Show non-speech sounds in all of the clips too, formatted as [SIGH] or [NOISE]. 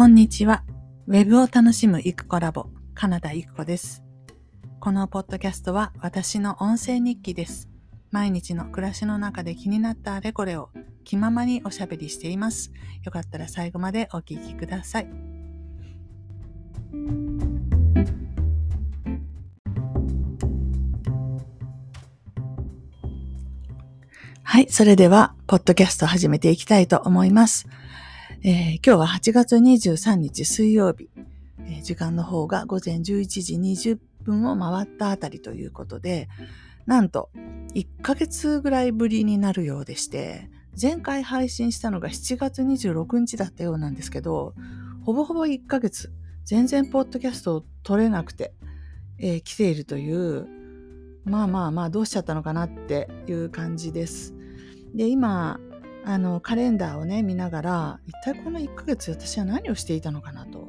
こんにちは。ウェブを楽しむイクコラボ、カナダイクコです。このポッドキャストは私の音声日記です。毎日の暮らしの中で気になったあれこれを気ままにおしゃべりしています。よかったら最後までお聞きください。はい、それでは、ポッドキャスト始めていきたいと思います。えー、今日は8月23日水曜日、えー、時間の方が午前11時20分を回ったあたりということで、なんと1ヶ月ぐらいぶりになるようでして、前回配信したのが7月26日だったようなんですけど、ほぼほぼ1ヶ月、全然ポッドキャストを撮れなくて、えー、来ているという、まあまあまあどうしちゃったのかなっていう感じです。で、今、あのカレンダーをね見ながら一体この1ヶ月私は何をしていたのかなと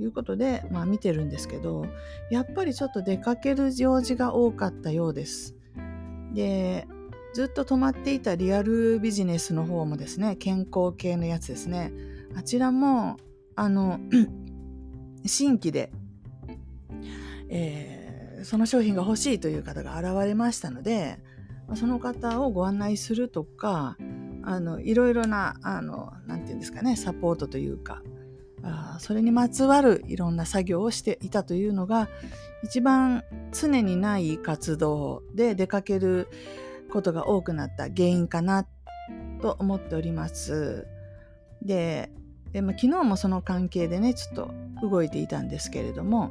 いうことで、まあ、見てるんですけどやっぱりちょっと出かける用事が多かったようです。でずっと止まっていたリアルビジネスの方もですね健康系のやつですねあちらもあの [CLEARS THROAT] 新規で、えー、その商品が欲しいという方が現れましたのでその方をご案内するとかあのいろいろなあのなんて言うんですかねサポートというかあそれにまつわるいろんな作業をしていたというのが一番常にない活動で出かけることが多くなった原因かなと思っております。でで、まあ、昨日もその関係でねちょっと動いていたんですけれども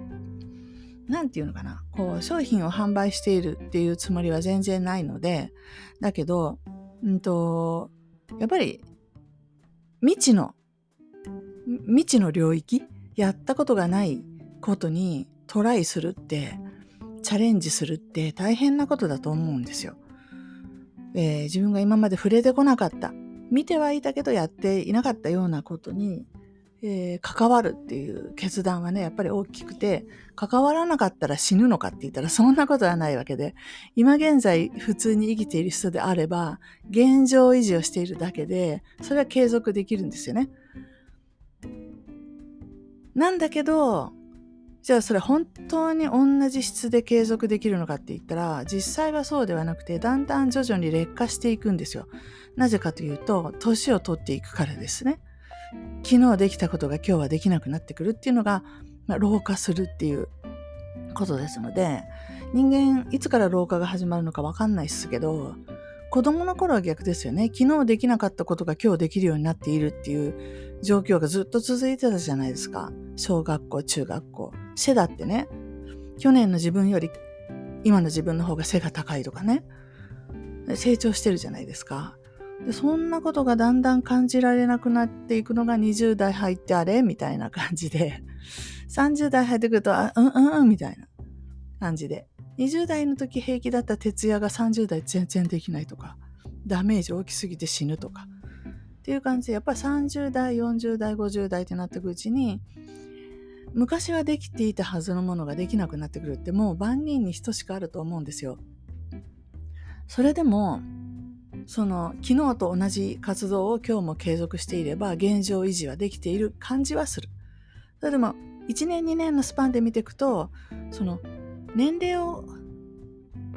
何て言うのかなこう商品を販売しているっていうつもりは全然ないのでだけど、うんとやっぱり未知の未知の領域やったことがないことにトライするってチャレンジするって大変なことだと思うんですよ。えー、自分が今まで触れてこなかった見てはいたけどやっていなかったようなことにえー、関わるっていう決断はね、やっぱり大きくて、関わらなかったら死ぬのかって言ったらそんなことはないわけで、今現在普通に生きている人であれば、現状維持をしているだけで、それは継続できるんですよね。なんだけど、じゃあそれ本当に同じ質で継続できるのかって言ったら、実際はそうではなくて、だんだん徐々に劣化していくんですよ。なぜかというと、年を取っていくからですね。昨日できたことが今日はできなくなってくるっていうのが、まあ、老化するっていうことですので人間いつから老化が始まるのか分かんないですけど子供の頃は逆ですよね。昨日できなかったことが今日できるようになっているっていう状況がずっと続いてたじゃないですか。小学校中学校。背だってね。去年の自分より今の自分の方が背が高いとかね。成長してるじゃないですか。でそんなことがだんだん感じられなくなっていくのが20代入ってあれみたいな感じで、[LAUGHS] 30代入ってくると、あ、うんうんうんみたいな感じで、20代の時平気だった徹夜が30代全然できないとか、ダメージ大きすぎて死ぬとか、っていう感じで、やっぱり30代、40代、50代ってなっていくうちに、昔はできていたはずのものができなくなってくるってもう万人に等しくあると思うんですよ。それでもその昨日と同じ活動を今日も継続していれば現状維持はできている感じはする。それでも1年2年のスパンで見ていくとその年齢を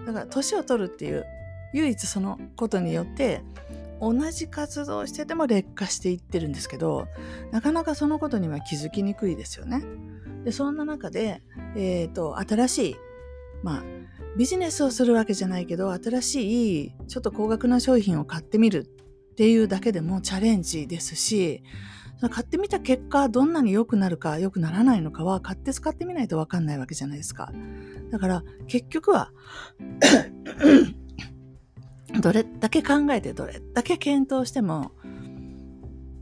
だから年を取るっていう唯一そのことによって同じ活動をしてても劣化していってるんですけどなかなかそのことには気づきにくいですよね。でそんな中で、えーと新しいまあビジネスをするわけじゃないけど新しいちょっと高額な商品を買ってみるっていうだけでもチャレンジですし買ってみた結果どんなに良くなるか良くならないのかは買って使ってみないと分かんないわけじゃないですか。だから結局は [COUGHS] どれだけ考えてどれだけ検討しても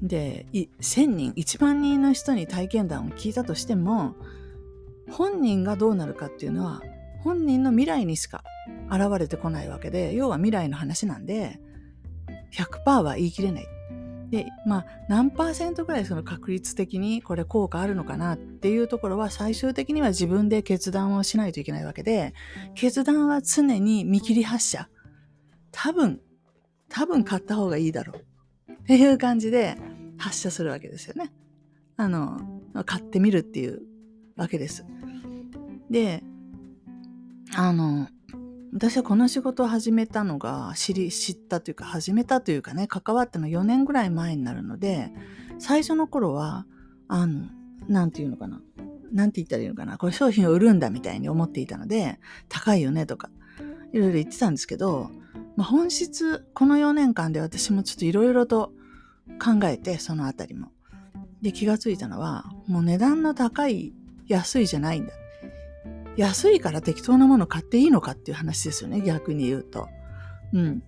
で1000人1万人の人に体験談を聞いたとしても本人がどうなるかっていうのは本人の未来にしか現れてこないわけで要は未来の話なんで100%は言い切れない。でまあ何パーセントぐらいその確率的にこれ効果あるのかなっていうところは最終的には自分で決断をしないといけないわけで決断は常に見切り発車多分多分買った方がいいだろうっていう感じで発射するわけですよね。あの買ってみるっていうわけです。で、あの、私はこの仕事を始めたのが知り、知ったというか始めたというかね、関わったの4年ぐらい前になるので、最初の頃は、あの、なんていうのかな。なんて言ったらいいのかな。これ商品を売るんだみたいに思っていたので、高いよねとか、いろいろ言ってたんですけど、まあ、本質、この4年間で私もちょっといろいろと考えて、そのあたりも。で、気がついたのは、もう値段の高い、安いじゃないんだ。安いから適当なもの買っていいのかっていう話ですよね、逆に言うと。うん。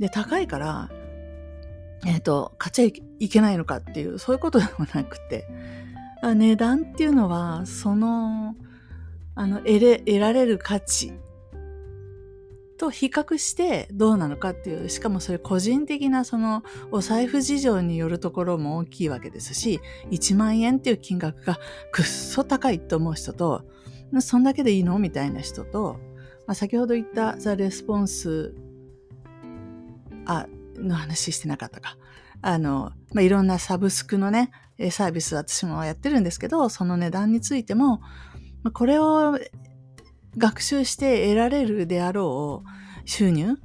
で、高いから、えっ、ー、と、買っちゃいけないのかっていう、そういうことでもなくて、値段っていうのは、その、あの、得れ、得られる価値と比較してどうなのかっていう、しかもそれ個人的なそのお財布事情によるところも大きいわけですし、1万円っていう金額がくっそ高いと思う人と、そんだけでいいの？みたいな人と、まあ、先ほど言ったザ・レスポンスあの話してなかったか。あの、まあ、いろんなサブスクのね、サービス私もやってるんですけど、その値段についても、これを学習して得られるであろう収入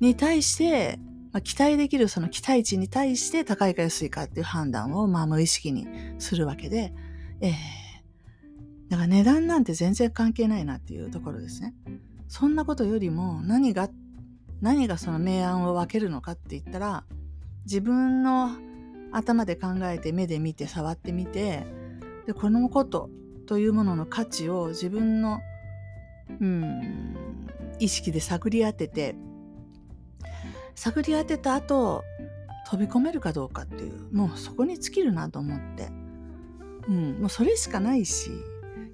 に対して、まあ、期待できるその期待値に対して高いか安いかっていう判断をまあ無意識にするわけで、えー、だから値段なんて全然関係ないなっていうところですね。そんなことよりも何が、何がその明暗を分けるのかって言ったら、自分の頭で考えて目で見て触ってみて、で、このことというものの価値を自分のうん、意識で探り当てて、探り当てた後、飛び込めるかどうかっていう、もうそこに尽きるなと思って。うん、もうそれしかないし、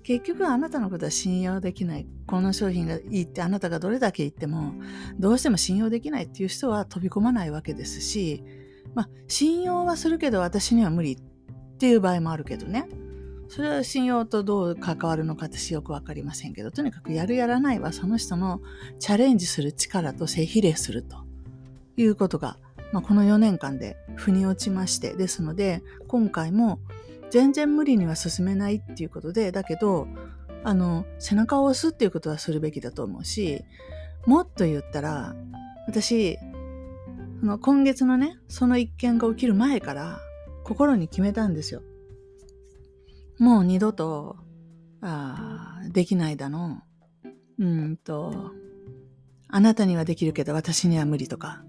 結局あなたのことは信用できない。この商品がいいってあなたがどれだけ言っても、どうしても信用できないっていう人は飛び込まないわけですし、まあ、信用はするけど私には無理っていう場合もあるけどね。それは信用とどう関わるのか私よくわかりませんけど、とにかくやるやらないはその人のチャレンジする力と性比例するということが、まあ、この4年間で腑に落ちまして、ですので、今回も全然無理には進めないっていうことで、だけど、あの、背中を押すっていうことはするべきだと思うし、もっと言ったら、私、その今月のね、その一件が起きる前から心に決めたんですよ。もう二度と、あできないだの。うんと、あなたにはできるけど私には無理とか。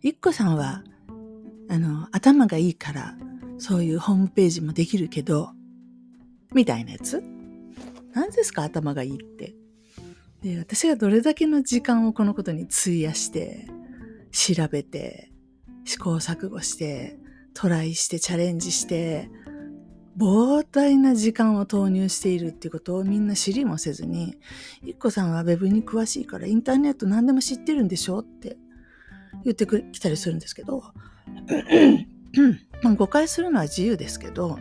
一個さんは、あの、頭がいいから、そういうホームページもできるけど、みたいなやつ？何ですか？頭がいいって。で、私がどれだけの時間をこのことに費やして、調べて、試行錯誤して、トライしてチャレンジして、膨大な時間を投入しているっていうことをみんな知りもせずに、いっこさんは web に詳しいからインターネット何でも知ってるんでしょ？って言ってきたりするんですけど、誤解するのは自由ですけど、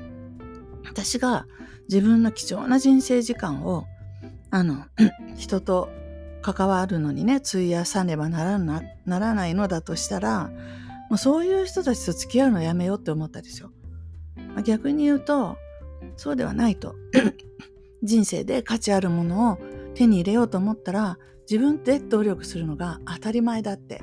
私が自分の貴重な人生時間を、あの、[CLEARS THROAT] 人と関わるのにね、費やさねばならなならないのだとしたら、もうそういう人たちと付き合うのやめようって思ったんですよ。まあ、逆に言うと、そうではないと。[CLEARS THROAT] 人生で価値あるものを手に入れようと思ったら、自分で努力するのが当たり前だって。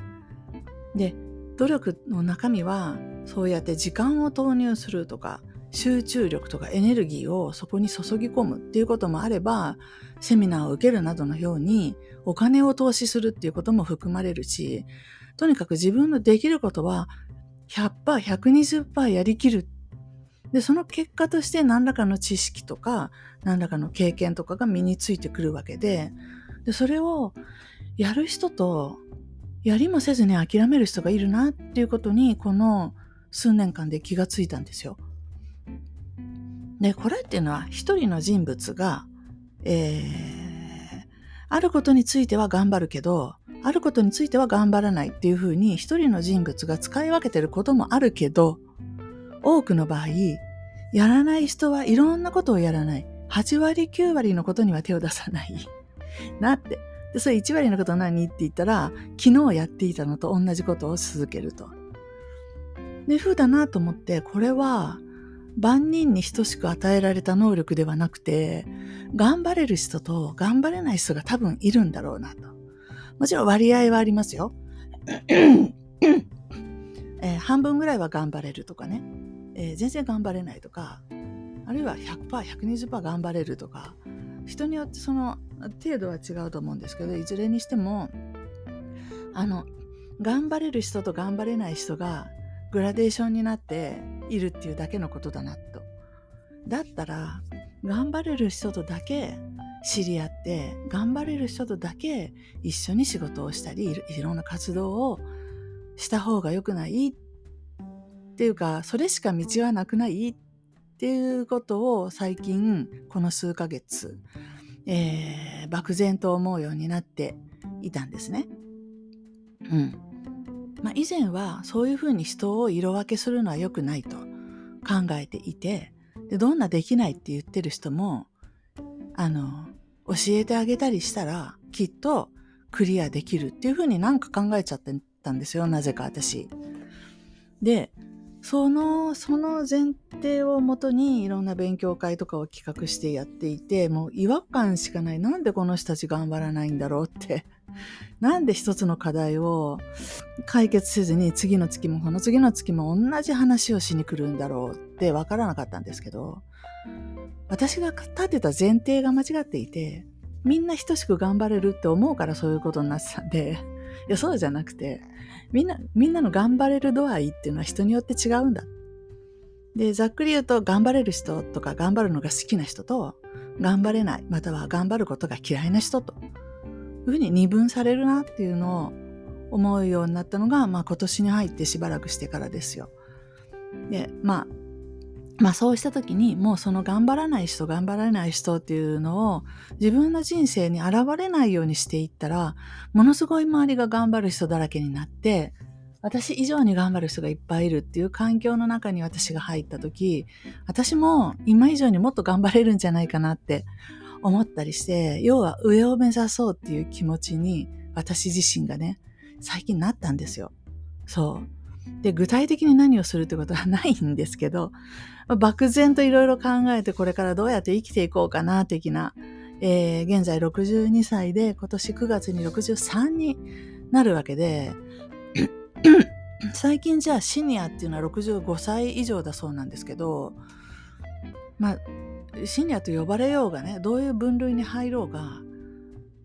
で、努力の中身は、そうやって時間を投入するとか、集中力とかエネルギーをそこに注ぎ込むっていうこともあれば、セミナーを受けるなどのようにお金を投資するっていうことも含まれるし、とにかく自分のできることは100%、120%やりきる。で、その結果として何らかの知識とか、何らかの経験とかが身についてくるわけで、で、それをやる人と、やりもせずに諦める人がいるなっていうことに、この数年間で気がついたんですよ。で、これっていうのは一人の人物が、えー、あることについては頑張るけど、あることについては頑張らないっていうふうに一人の人物が使い分けてることもあるけど、多くの場合、やらない人はいろんなことをやらない。8割9割のことには手を出さない。[LAUGHS] なって。で、それ1割のこと何？って言ったら、昨日やっていたのと同じことを続けると。で、風だなと思って、これは、万人に等しく与えられた能力ではなくて、頑張れる人と頑張れない人が多分いるんだろうなと。もちろん割合はありますよ。[CLEARS THROAT] えー、半分ぐらいは頑張れるとかね、えー、全然頑張れないとか、あるいは100%、120%頑張れるとか、人によってその程度は違うと思うんですけど、いずれにしても、あの、頑張れる人と頑張れない人がグラデーションになっているっていうだけのことだなと。だったら、頑張れる人とだけ知り合って、頑張れる人とだけ一緒に仕事をしたり、いろんな活動をした方が良くないっていうか、それしか道はなくないっていうことを最近、この数ヶ月、えー、漠然と思うようになっていたんですね。うん。まあ、以前はそういうふうに人を色分けするのは良くないと考えていてでどんなできないって言ってる人もあの教えてあげたりしたらきっとクリアできるっていうふうになんか考えちゃってたんですよなぜか私。でそのその前提をもとにいろんな勉強会とかを企画してやっていてもう違和感しかないなんでこの人たち頑張らないんだろうってなんで一つの課題を解決せずに次の月もこの次の月も同じ話をしに来るんだろうってわからなかったんですけど、私が立てた前提が間違っていて、みんな等しく頑張れるって思うからそういうことになってたんで、[LAUGHS] いや、そうじゃなくて、みんな、みんなの頑張れる度合いっていうのは人によって違うんだ。で、ざっくり言うと、頑張れる人とか頑張るのが好きな人と、頑張れない、または頑張ることが嫌いな人というふうに二分されるなっていうのを思うようになったのが、まあ、今年に入ってしばらくしてからですよ。で、まあ、まあそうした時にもうその頑張らない人頑張らない人っていうのを自分の人生に現れないようにしていったらものすごい周りが頑張る人だらけになって私以上に頑張る人がいっぱいいるっていう環境の中に私が入った時私も今以上にもっと頑張れるんじゃないかなって思ったりして、要は上を目指そうっていう気持ちに私自身がね、最近なったんですよ。そう。で、具体的に何をするってことはないんですけど、漠然といろいろ考えてこれからどうやって生きていこうかな、的な。えー、現在62歳で今年9月に63になるわけで、最近じゃあシニアっていうのは65歳以上だそうなんですけど、まあ、シニアと呼ばれようがねどういう分類に入ろうが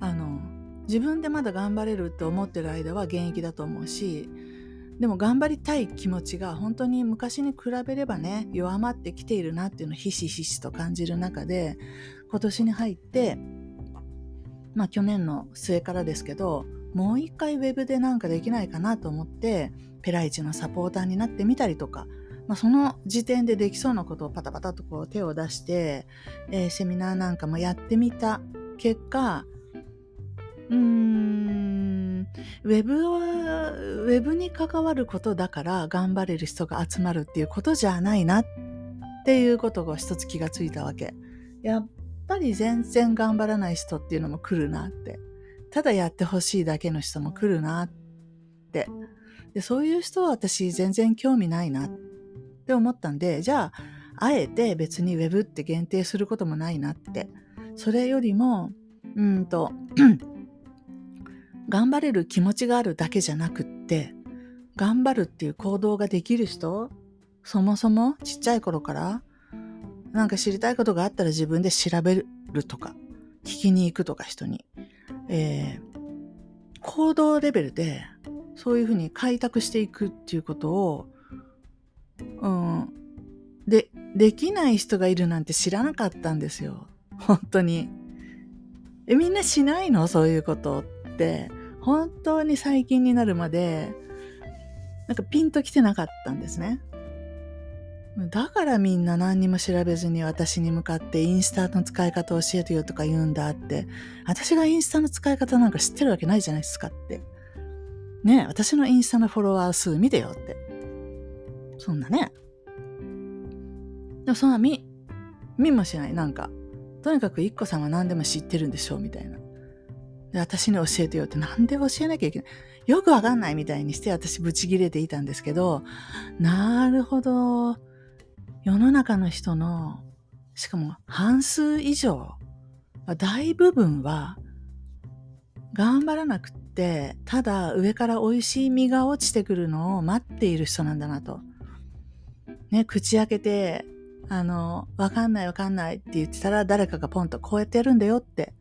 あの自分でまだ頑張れるって思ってる間は現役だと思うしでも頑張りたい気持ちが本当に昔に比べればね弱まってきているなっていうのをひしひしと感じる中で今年に入ってまあ去年の末からですけどもう一回ウェブでなんかできないかなと思ってペライチのサポーターになってみたりとかまあ、その時点でできそうなことをパタパタとこう手を出して、えー、セミナーなんかもやってみた結果、うーん、ウェブは、ウェブに関わることだから頑張れる人が集まるっていうことじゃないなっていうことが一つ気がついたわけ。やっぱり全然頑張らない人っていうのも来るなって。ただやってほしいだけの人も来るなって。で、そういう人は私全然興味ないなって。って思ったんで、じゃあ、あえて別に Web って限定することもないなって。それよりも、うんと、[CLEARS THROAT] 頑張れる気持ちがあるだけじゃなくって、頑張るっていう行動ができる人、そもそもちっちゃい頃から、なんか知りたいことがあったら自分で調べるとか、聞きに行くとか人に、えー、行動レベルでそういうふうに開拓していくっていうことをうん。で、できない人がいるなんて知らなかったんですよ。本当に。え、みんなしないの？そういうことって。本当に最近になるまで、なんかピンと来てなかったんですね。だからみんな何にも調べずに私に向かってインスタの使い方教えてよとか言うんだって。私がインスタの使い方なんか知ってるわけないじゃないですかって。ねえ私のインスタのフォロワー数見てよって。そんなね。でもそんな見、見もしない。なんか、とにかく一個さんは何でも知ってるんでしょうみたいな。で、私に教えてよってなんで教えなきゃいけない。よくわかんないみたいにして私ブチギレていたんですけど、なるほど。世の中の人の、しかも半数以上、大部分は、頑張らなくって、ただ上から美味しい実が落ちてくるのを待っている人なんだなと。ね、口開けて、あの、わかんないわかんないって言ってたら誰かがポンとこうやってやるんだよって。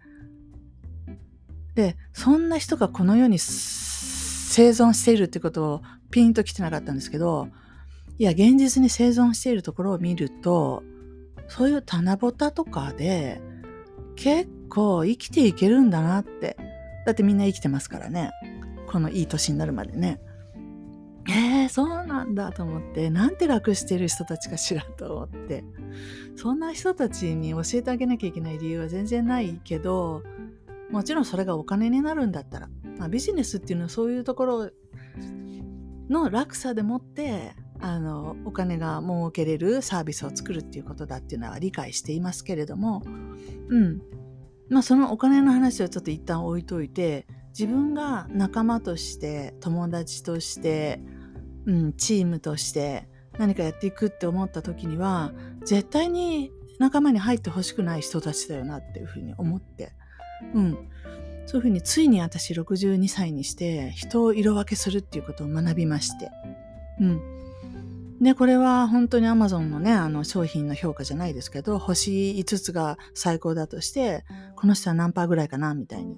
で、そんな人がこの世に生存しているってことをピンと来てなかったんですけど、いや、現実に生存しているところを見ると、そういう棚ぼたとかで結構生きていけるんだなって。だってみんな生きてますからね。このいい年になるまでね。えー、そうなんだと思って、なんて楽してる人たちかしらと思って、そんな人たちに教えてあげなきゃいけない理由は全然ないけど、もちろんそれがお金になるんだったら、まあ、ビジネスっていうのはそういうところの落差でもってあのお金が儲けれるサービスを作るっていうことだっていうのは理解していますけれどもうん。まあそのお金の話はちょっと一旦置いといて自分が仲間として友達として、うん、チームとして何かやっていくって思った時には絶対に仲間に入ってほしくない人たちだよなっていうふうに思って。うん。そういうふうについに私62歳にして人を色分けするっていうことを学びまして。うん。で、これは本当に Amazon のね、あの商品の評価じゃないですけど、星5つが最高だとして、この人は何パーぐらいかなみたいに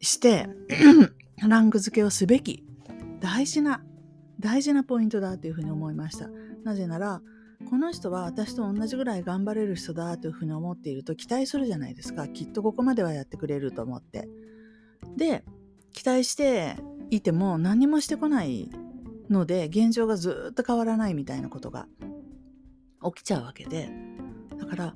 して、[CLEARS THROAT] ランク付けをすべき大事な、大事なポイントだというふうに思いました。なぜなら、この人は私と同じぐらい頑張れる人だというふうに思っていると期待するじゃないですか。きっとここまではやってくれると思って。で、期待していても何もしてこないので現状がずっと変わらないみたいなことが起きちゃうわけでだから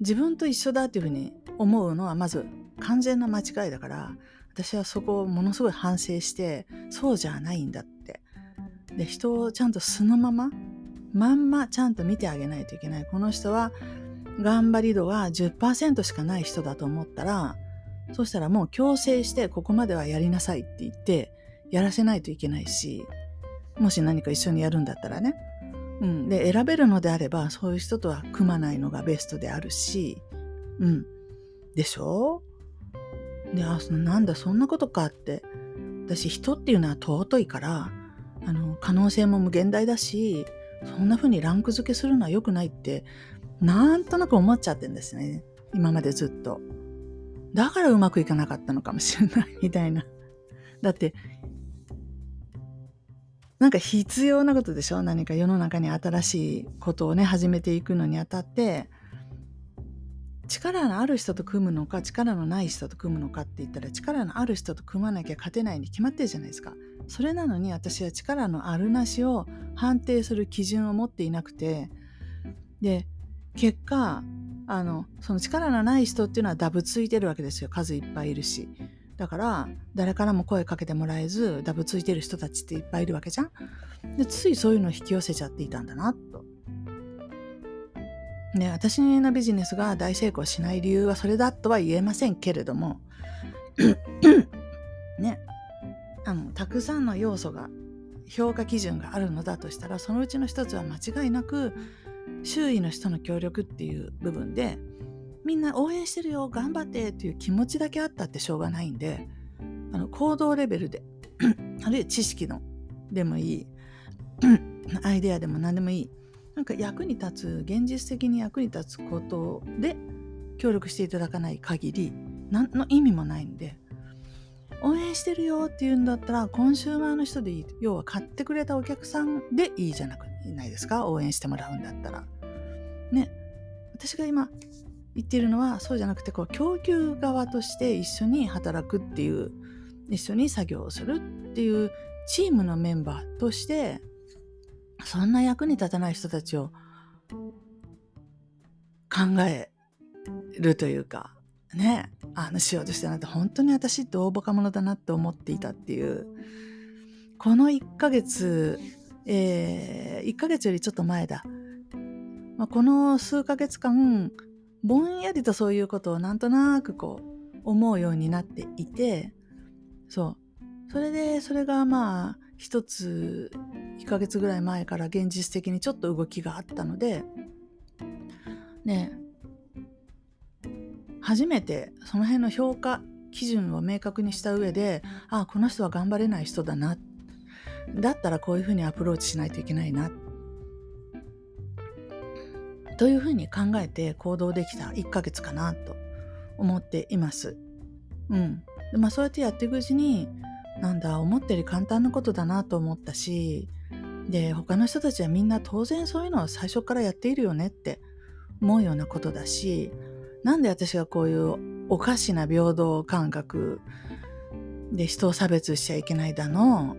自分と一緒だっていうふうに思うのはまず完全な間違いだから私はそこをものすごい反省してそうじゃないんだって。で人をちゃんと素のまままんまちゃんと見てあげないといけない。この人は頑張り度が10%しかない人だと思ったらそしたらもう強制してここまではやりなさいって言ってやらせないといけないしもし何か一緒にやるんだったらね。うん、で選べるのであればそういう人とは組まないのがベストであるし、うん、でしょ？うであなんだそんなことかって。私人っていうのは尊いからあの可能性も無限大だしそんな風にランク付けするのは良くないってなんとなく思っちゃってんですね。今までずっと。だからうまくいかなかったのかもしれないみたいな。だってなんか必要なことでしょ？何か世の中に新しいことをね始めていくのにあたって力のある人と組むのか力のない人と組むのかって言ったら力のある人と組まなきゃ勝てないに決まってるじゃないですか。それなのに私は力のあるなしを判定する基準を持っていなくてで結果あのその力のない人っていうのはダブついてるわけですよ数いっぱいいるし。だから誰からも声かけてもらえずダブついてる人たちっていっぱいいるわけじゃん。でついそういうのを引き寄せちゃっていたんだなと。ね、私のビジネスが大成功しない理由はそれだとは言えませんけれども [COUGHS] ねあのたくさんの要素が評価基準があるのだとしたらそのうちの一つは間違いなく周囲の人の協力っていう部分でみんな応援してるよ頑張ってっていう気持ちだけあったってしょうがないんであの行動レベルであるいは知識のでもいい [COUGHS] アイデアでも何でもいいなんか役に立つ現実的に役に立つことで協力していただかない限り何の意味もないんで応援してるよっていうんだったらコンシューマーの人でいい要は買ってくれたお客さんでいいじゃなくないですか？応援してもらうんだったら。ね。私が今言っているのはそうじゃなくてこう供給側として一緒に働くっていう一緒に作業をするっていうチームのメンバーとしてそんな役に立たない人たちを考えるというかねあのしようとしてなって本当に私って大バカ者だなって思っていたっていうこの1ヶ月えー、1ヶ月よりちょっと前だ、まあ、この数ヶ月間ぼんやりとそういうことをなんとなくこう思うようになっていてそう。それでそれがまあ一つ1ヶ月ぐらい前から現実的にちょっと動きがあったのでね初めてその辺の評価基準を明確にした上でああこの人は頑張れない人だなだったらこういうふうにアプローチしないといけないなというふうに考えて行動できた1ヶ月かなと思っています。うん。まあそうやってやっていくうちになんだ思ったより簡単なことだなと思ったしで他の人たちはみんな当然そういうのを最初からやっているよねって思うようなことだしなんで私がこういうおかしな平等感覚で人を差別しちゃいけないだの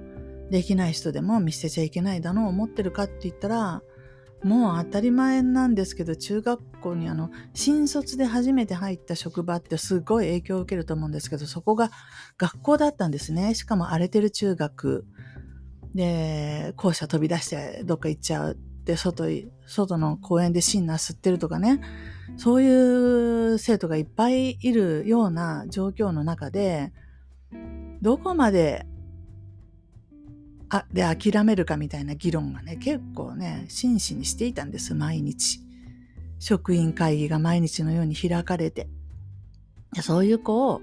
できない人でも見捨てちゃいけないだのを思ってるかって言ったらもう当たり前なんですけど中学校にあの新卒で初めて入った職場ってすごい影響を受けると思うんですけどそこが学校だったんですね。しかも荒れてる中学。で校舎飛び出してどっか行っちゃうって外外の公園でシンナー吸ってるとかね。そういう生徒がいっぱいいるような状況の中でどこまであで諦めるかみたいな議論がね結構ね真摯にしていたんです毎日。職員会議が毎日のように開かれて。そういう子を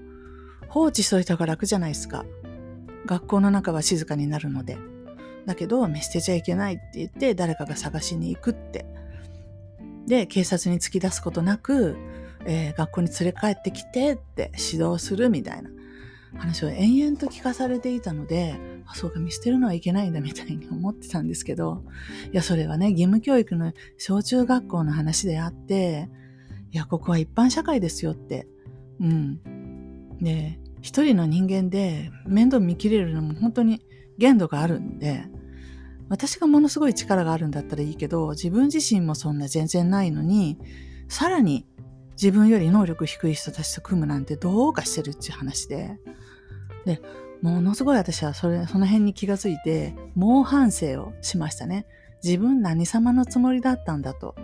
放置しといた方が楽じゃないですか。学校の中は静かになるので。だけど見捨てちゃいけないって言って誰かが探しに行くって。で警察に突き出すことなく、えー、学校に連れ帰ってきてって指導するみたいな。話を延々と聞かされていたので、あ、そうか、見捨てるのはいけないんだみたいに思ってたんですけど、いや、それはね、義務教育の小中学校の話であって、いや、ここは一般社会ですよって。うん。で、一人の人間で面倒見切れるのも本当に限度があるんで、私がものすごい力があるんだったらいいけど、自分自身もそんな全然ないのに、さらに自分より能力低い人たちと組むなんてどうかしてるっていう話で。で、ものすごい私はそれ、その辺に気がついて、猛反省をしましたね。自分何様のつもりだったんだと。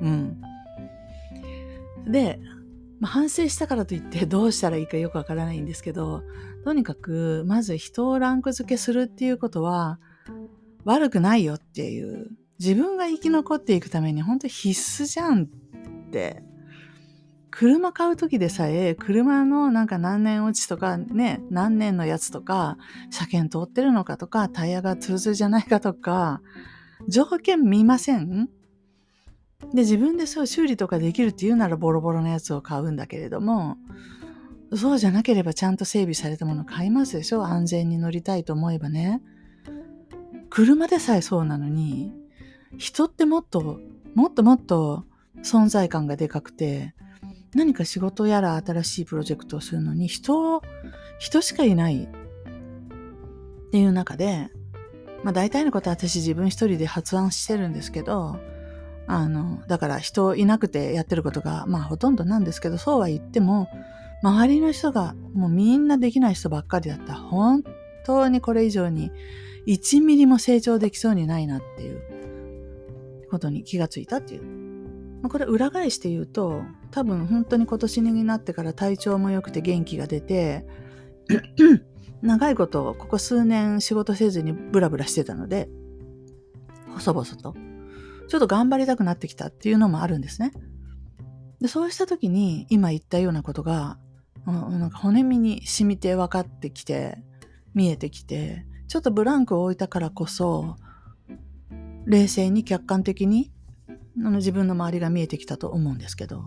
うん。で、まあ、反省したからといってどうしたらいいかよくわからないんですけど、とにかく、まず人をランク付けするっていうことは、悪くないよっていう、自分が生き残っていくために本当必須じゃんって車買う時でさえ、車のなんか何年落ちとかね、何年のやつとか、車検通ってるのかとか、タイヤがツルツルじゃないかとか、条件見ません？で、自分でそう修理とかできるって言うならボロボロのやつを買うんだけれども、そうじゃなければちゃんと整備されたもの買いますでしょ？安全に乗りたいと思えばね。車でさえそうなのに、人ってもっと、もっともっと存在感がでかくて、何か仕事やら新しいプロジェクトをするのに人を、人しかいないっていう中で、まあ大体のことは私自分一人で発案してるんですけど、あの、だから人いなくてやってることがまあほとんどなんですけど、そうは言っても、周りの人がもうみんなできない人ばっかりだった本当にこれ以上に1ミリも成長できそうにないなっていうことに気がついたっていう、これ裏返して言うと多分本当に今年になってから体調も良くて元気が出て [CLEARS THROAT] 長いことここ数年仕事せずにブラブラしてたので細々とちょっと頑張りたくなってきたっていうのもあるんですね。でそうした時に今言ったようなことがなんか骨身に染みて分かってきて見えてきてちょっとブランクを置いたからこそ冷静に客観的にあの自分の周りが見えてきたと思うんですけど、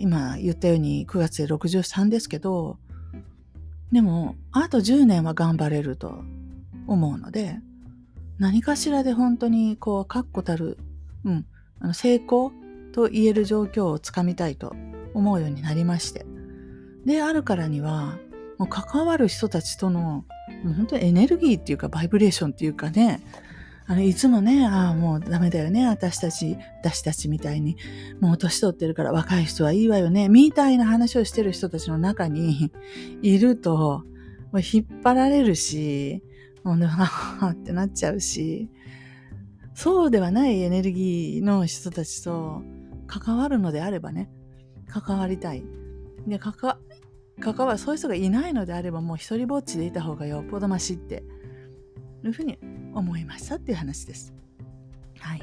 今言ったように9月で63ですけど、でも、あと10年は頑張れると思うので、何かしらで本当にこう、確固たる、うん、あの成功と言える状況をつかみたいと思うようになりまして。で、あるからには、もう関わる人たちとの、もう本当にエネルギーっていうか、バイブレーションっていうかね、あの、いつもね、ああ、もうダメだよね、私たち、私たちみたいに、もう年取ってるから若い人はいいわよね、みたいな話をしてる人たちの中にいると、もう引っ張られるし、もうね、はってなっちゃうし、そうではないエネルギーの人たちと関わるのであればね、関わりたい。で、関わ、関わる、そういう人がいないのであればもう一人ぼっちでいた方がよっぽどましって。いうふうに思いましたっていう話です。はい。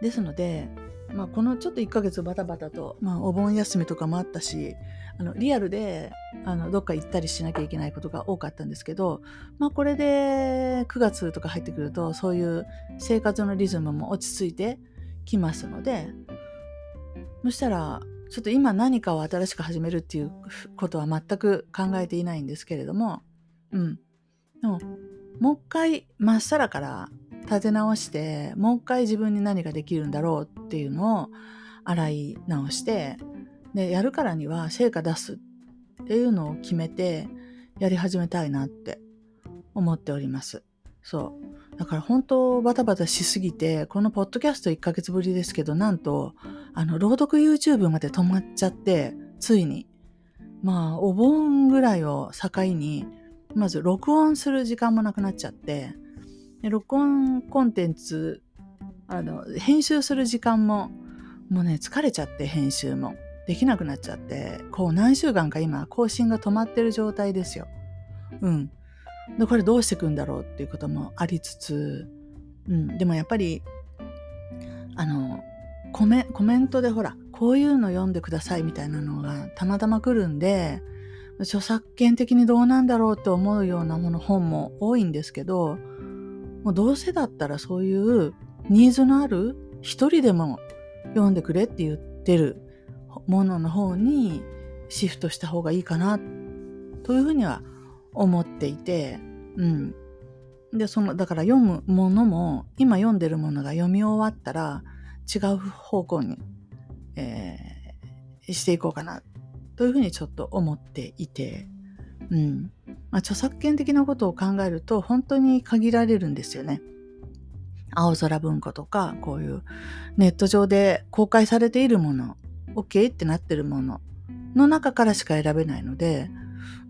ですので、まあ、このちょっと1ヶ月バタバタと、まあ、お盆休みとかもあったしあのリアルであのどっか行ったりしなきゃいけないことが多かったんですけど、まあ、これで9月とか入ってくるとそういう生活のリズムも落ち着いてきますのでそしたらちょっと今何かを新しく始めるっていうことは全く考えていないんですけれどもうんでももう一回まっさらから立て直してもう一回自分に何ができるんだろうっていうのを洗い直してでやるからには成果出すっていうのを決めてやり始めたいなって思っております。そう。だから本当バタバタしすぎて、このポッドキャスト1ヶ月ぶりですけど、なんと、あの、朗読 YouTube まで止まっちゃって、ついに。まあ、お盆ぐらいを境に、まず録音する時間もなくなっちゃって、録音コンテンツあの編集する時間ももうね疲れちゃって編集もできなくなっちゃってこう何週間か今更新が止まってる状態ですよ。うん。でこれどうしていくんだろうっていうこともありつつ、うん、でもやっぱりあのコメコメントでほらこういうの読んでくださいみたいなのがたまたま来るんで著作権的にどうなんだろうって思うようなもの本も多いんですけどもうどうせだったらそういうニーズのある一人でも読んでくれって言ってるものの方にシフトした方がいいかなというふうには思っていて、うん。で、その、だから読むものも、今読んでるものが読み終わったら違う方向に、えー、していこうかなというふうにちょっと思っていて、うん。まあ、著作権的なことを考えると本当に限られるんですよね。青空文庫とかこういうネット上で公開されているもの OK ってなってるものの中からしか選べないので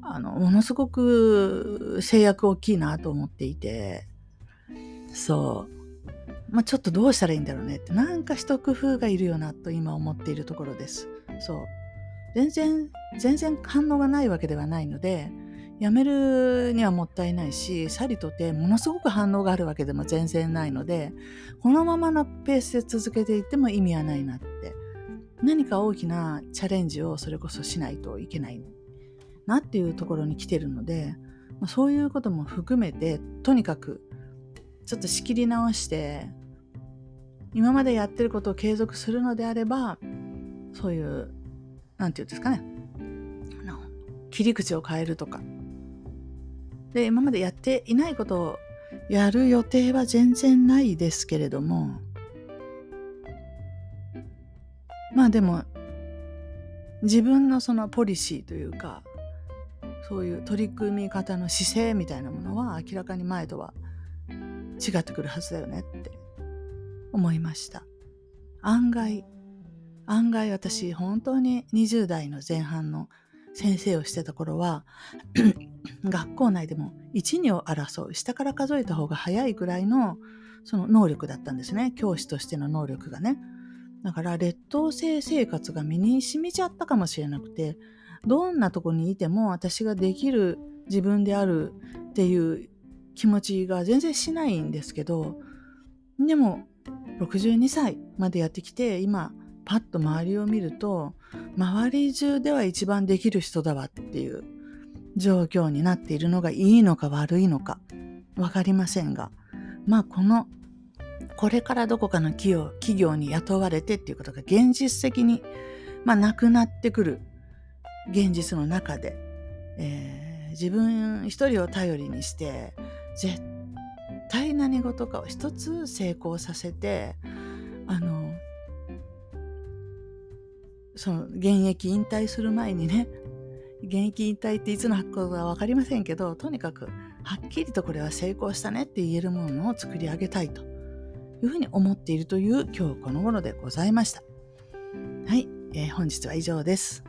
あのものすごく制約大きいなと思っていてそう、まあ、ちょっとどうしたらいいんだろうねってなんか一工夫がいるよなと今思っているところです。そう全然全然反応がないわけではないのでやめるにはもったいないしさりとてものすごく反応があるわけでも全然ないのでこのままのペースで続けていっても意味はないなって。何か大きなチャレンジをそれこそしないといけないなっていうところに来てるので、まあ、そういうことも含めてとにかくちょっと仕切り直して今までやってることを継続するのであればそういう何て言うんですかね。切り口を変えるとか。で今までやっていないことをやる予定は全然ないですけれども。まあでも自分のそのポリシーというかそういう取り組み方の姿勢みたいなものは明らかに前とは違ってくるはずだよねって思いました。案外案外私本当に20代の前半の先生をしてた頃は [CLEARS THROAT] 学校内でも12を争う下から数えた方が早いくらいのその能力だったんですね。教師としての能力がね。だから劣等生生活が身に染みちゃったかもしれなくてどんなとこにいても私ができる自分であるっていう気持ちが全然しないんですけどでも62歳までやってきて今パッと周りを見ると周り中では一番できる人だわっていう状況になっているのがいいのか悪いのか分かりませんがまあこのこれからどこかの企業企業に雇われてっていうことが現実的に、まあ、なくなってくる現実の中で、えー、自分一人を頼りにして絶対何事かを一つ成功させてあのその現役引退する前にね [LAUGHS] 現役引退っていつのことか分かりませんけどとにかくはっきりとこれは成功したねって言えるものを作り上げたいというふうに思っているという今日この頃でございましたはい、えー、本日は以上です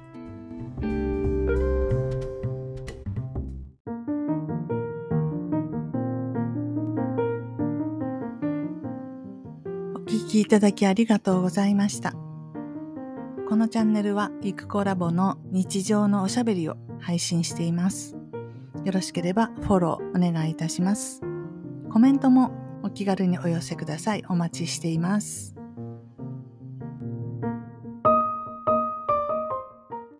お聞きいただきありがとうございました。このチャンネルはゆくコラボの日常のおしゃべりを配信しています。よろしければフォローお願いいたします。コメントもお気軽にお寄せください。お待ちしています。